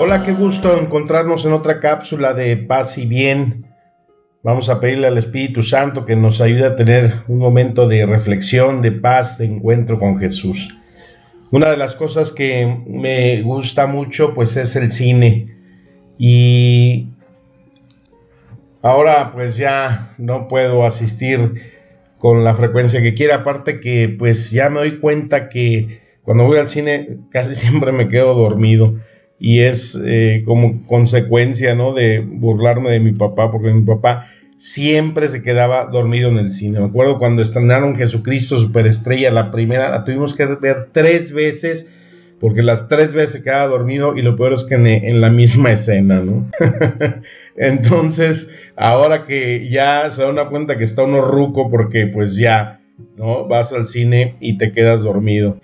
Hola, qué gusto encontrarnos en otra cápsula de paz y bien. Vamos a pedirle al Espíritu Santo que nos ayude a tener un momento de reflexión, de paz, de encuentro con Jesús. Una de las cosas que me gusta mucho pues es el cine y ahora pues ya no puedo asistir con la frecuencia que quiera, aparte que pues ya me doy cuenta que cuando voy al cine casi siempre me quedo dormido y es eh, como consecuencia, ¿no? De burlarme de mi papá, porque mi papá siempre se quedaba dormido en el cine. Me acuerdo cuando estrenaron Jesucristo Superestrella, la primera, la tuvimos que ver tres veces, porque las tres veces se quedaba dormido y lo peor es que en, la misma escena, ¿no? Entonces, ahora que ya se da una cuenta que está uno ruco, porque pues ya, ¿no? Vas al cine y te quedas dormido.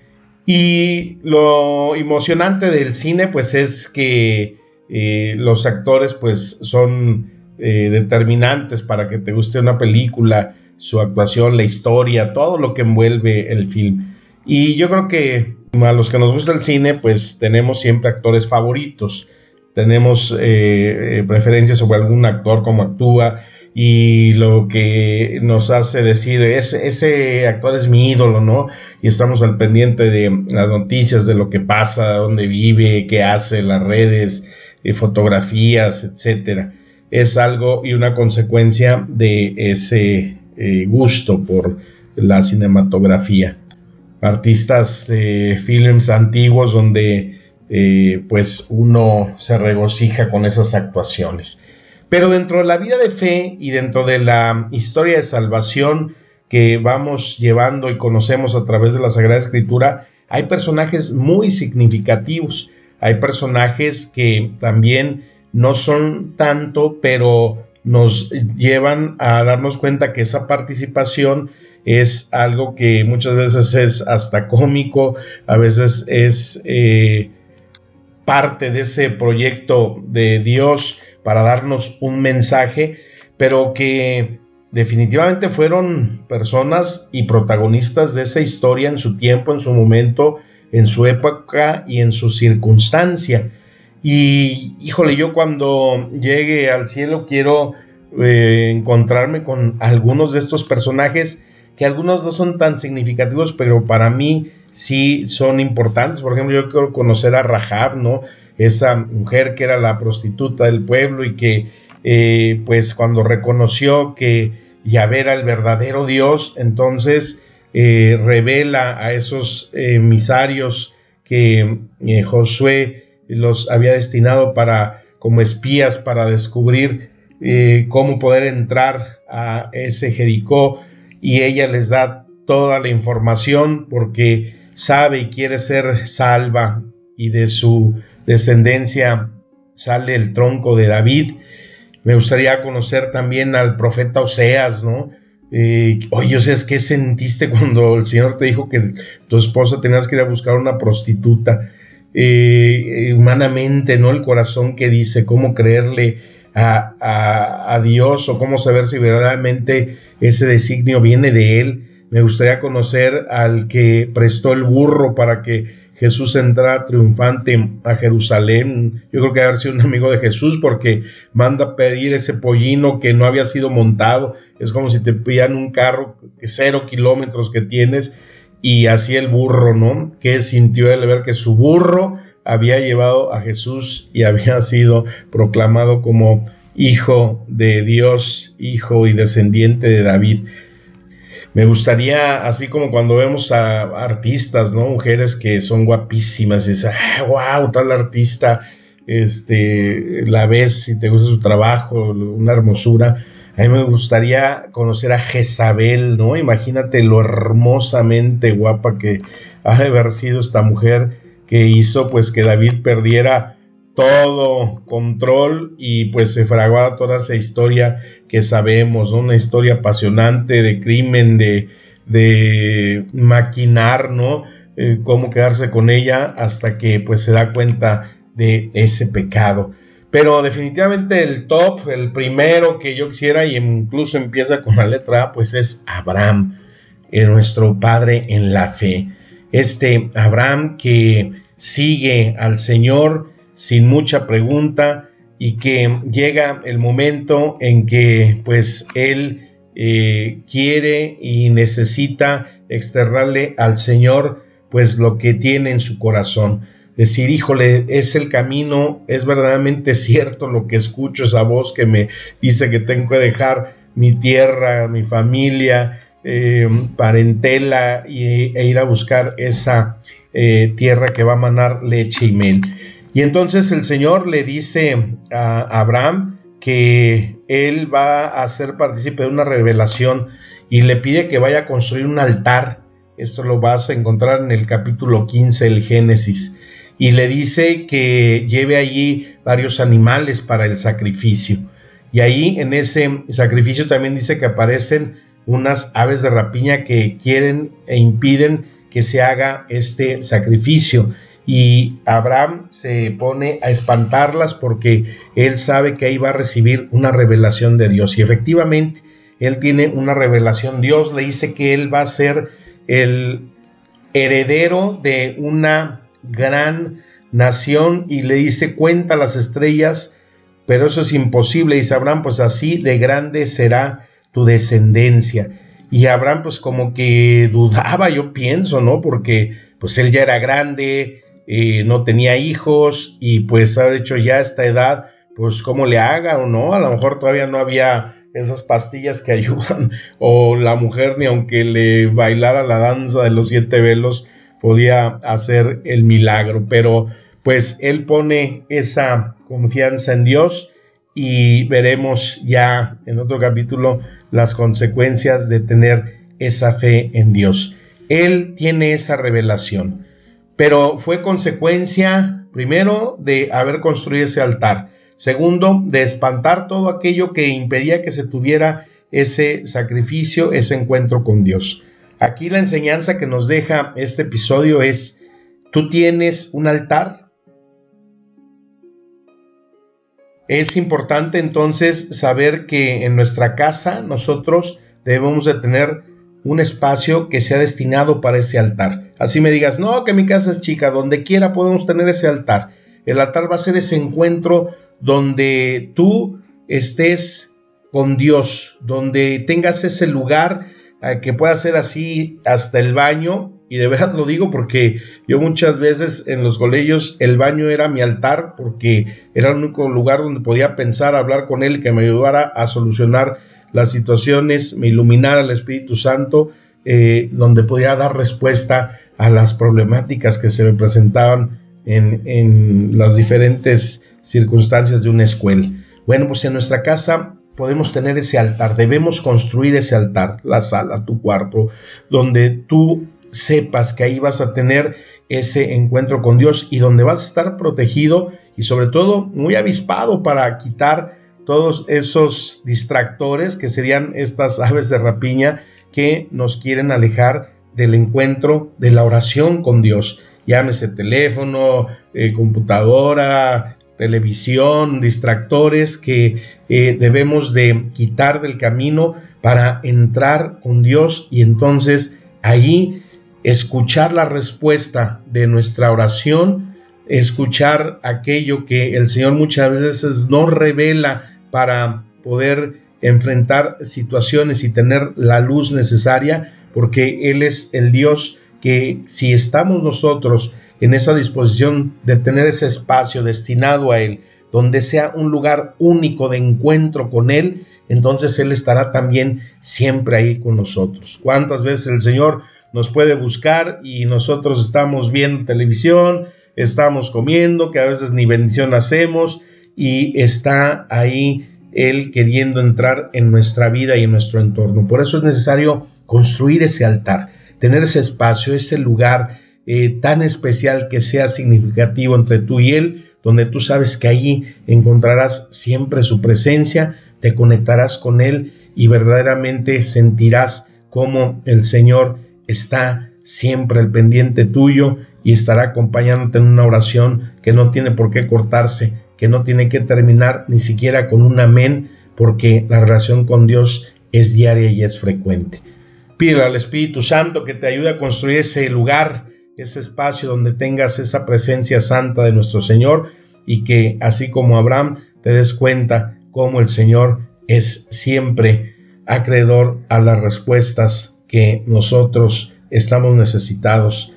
Y lo emocionante del cine, pues es que eh, los actores, pues son eh, determinantes para que te guste una película, su actuación, la historia, todo lo que envuelve el film. Y yo creo que a los que nos gusta el cine, pues tenemos siempre actores favoritos, tenemos eh, preferencias sobre algún actor, cómo actúa, y lo que nos hace decir es ese actor es mi ídolo, ¿no? Y estamos al pendiente de las noticias, de lo que pasa, dónde vive, qué hace, las redes, eh, fotografías, etcétera. Es algo y una consecuencia de ese eh, gusto por la cinematografía. Artistas de films antiguos donde eh, pues uno se regocija con esas actuaciones. Pero dentro de la vida de fe y dentro de la historia de salvación que vamos llevando y conocemos a través de la Sagrada Escritura, hay personajes muy significativos. Hay personajes que también no son tanto, pero nos llevan a darnos cuenta que esa participación es algo que muchas veces es hasta cómico, a veces es eh, parte de ese proyecto de Dios para darnos un mensaje, pero que definitivamente fueron personas y protagonistas de esa historia en su tiempo, en su momento, en su época y en su circunstancia. Y híjole, yo cuando llegue al cielo quiero eh, encontrarme con algunos de estos personajes que algunos no son tan significativos, pero para mí sí son importantes. Por ejemplo, yo quiero conocer a Rahab, ¿no? Esa mujer que era la prostituta del pueblo y que eh, pues cuando reconoció que Yahvé era el verdadero Dios, entonces eh, revela a esos emisarios que eh, Josué los había destinado para como espías para descubrir cómo poder entrar a ese Jericó. Y ella les da toda la información porque sabe y quiere ser salva y de su descendencia sale el tronco de David. Me gustaría conocer también al profeta Oseas, ¿no? Eh, oye, Oseas, ¿qué sentiste cuando el Señor te dijo que tu esposa tenías que ir a buscar una prostituta? Eh, humanamente, ¿no? El corazón que dice, cómo creerle a, a, Dios o cómo saber si verdaderamente ese designio viene de Él. Me gustaría conocer al que prestó el burro para que Jesús entra triunfante a Jerusalén. Yo creo que haber sido un amigo de Jesús porque manda pedir ese pollino que no había sido montado. Es como si te pillan un carro cero kilómetros que tienes y así el burro, ¿no? Que sintió él ver que su burro había llevado a Jesús y había sido proclamado como hijo de Dios, hijo y descendiente de David. Me gustaría, así como cuando vemos a artistas, ¿no? Mujeres que son guapísimas y dices, wow, tal artista, este, la ves y te gusta su trabajo, una hermosura. A mí me gustaría conocer a Jezabel, ¿no? Imagínate lo hermosamente guapa que ha de haber sido esta mujer que hizo pues que David perdiera todo control y pues se fraguaba toda esa historia que sabemos, una historia apasionante de crimen, de, de maquinar, ¿no? Eh, cómo quedarse con ella hasta que pues se da cuenta de ese pecado. Pero definitivamente el top, el primero que yo quisiera y incluso empieza con la letra A, pues es Abraham, eh, nuestro padre en la fe. Este Abraham que sigue al Señor sin mucha pregunta y que llega el momento en que pues él eh, quiere y necesita externarle al Señor pues lo que tiene en su corazón. Decir, híjole, es el camino, es verdaderamente cierto lo que escucho, esa voz que me dice que tengo que dejar mi tierra, mi familia, eh, parentela y, e ir a buscar esa eh, tierra que va a manar leche y mel. Y entonces el Señor le dice a Abraham que él va a ser partícipe de una revelación y le pide que vaya a construir un altar. Esto lo vas a encontrar en el capítulo 15 del Génesis. Y le dice que lleve allí varios animales para el sacrificio. Y ahí en ese sacrificio también dice que aparecen unas aves de rapiña que quieren e impiden que se haga este sacrificio y Abraham se pone a espantarlas porque él sabe que ahí va a recibir una revelación de Dios y efectivamente él tiene una revelación. Dios le dice que él va a ser el heredero de una gran nación y le dice cuenta las estrellas, pero eso es imposible. Dice Abraham, pues así de grande será tu descendencia. Y Abraham pues como que dudaba, yo pienso, ¿no? Porque pues él ya era grande, no tenía hijos y pues haber hecho ya esta edad, pues cómo le haga o no, a lo mejor todavía no había esas pastillas que ayudan o la mujer ni aunque le bailara la danza de los siete velos podía hacer el milagro, pero pues él pone esa confianza en Dios y veremos ya en otro capítulo las consecuencias de tener esa fe en Dios. Él tiene esa revelación pero fue consecuencia, primero, de haber construido ese altar, segundo, de espantar todo aquello que impedía que se tuviera ese sacrificio, ese encuentro con Dios. Aquí la enseñanza que nos deja este episodio es, tú tienes un altar. Es importante entonces saber que en nuestra casa nosotros debemos de tener un espacio que sea destinado para ese altar. Así me digas, no, que mi casa es chica, donde quiera podemos tener ese altar. El altar va a ser ese encuentro donde tú estés con Dios, donde tengas ese lugar eh, que pueda ser así hasta el baño. Y de verdad lo digo porque yo muchas veces en los colegios el baño era mi altar porque era el único lugar donde podía pensar, hablar con él que me ayudara a solucionar las situaciones, me iluminara el Espíritu Santo, eh, donde podía dar respuesta a las problemáticas que se me presentaban en, en las diferentes circunstancias de una escuela. Bueno, pues en nuestra casa podemos tener ese altar, debemos construir ese altar, la sala, tu cuarto, donde tú sepas que ahí vas a tener ese encuentro con Dios y donde vas a estar protegido y sobre todo muy avispado para quitar todos esos distractores que serían estas aves de rapiña que nos quieren alejar del encuentro de la oración con Dios. Llámese teléfono, eh, computadora, televisión, distractores que eh, debemos de quitar del camino para entrar con Dios y entonces ahí escuchar la respuesta de nuestra oración, escuchar aquello que el Señor muchas veces nos revela para poder enfrentar situaciones y tener la luz necesaria, porque Él es el Dios que si estamos nosotros en esa disposición de tener ese espacio destinado a Él, donde sea un lugar único de encuentro con Él, entonces Él estará también siempre ahí con nosotros. ¿Cuántas veces el Señor nos puede buscar y nosotros estamos viendo televisión, estamos comiendo, que a veces ni bendición hacemos, y está ahí Él queriendo entrar en nuestra vida y en nuestro entorno. Por eso es necesario construir ese altar, tener ese espacio, ese lugar eh, tan especial que sea significativo entre tú y Él, donde tú sabes que allí encontrarás siempre su presencia, te conectarás con Él y verdaderamente sentirás cómo el Señor está siempre al pendiente tuyo y estará acompañándote en una oración que no tiene por qué cortarse, que no tiene que terminar ni siquiera con un amén, porque la relación con Dios es diaria y es frecuente. Pídele al Espíritu Santo que te ayude a construir ese lugar, ese espacio donde tengas esa presencia santa de nuestro Señor y que así como Abraham te des cuenta cómo el Señor es siempre acreedor a las respuestas que nosotros estamos necesitados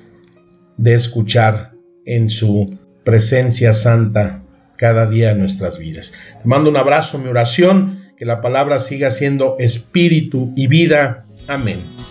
de escuchar en su presencia santa cada día de nuestras vidas. Te mando un abrazo, mi oración, que la palabra siga siendo espíritu y vida. Amén.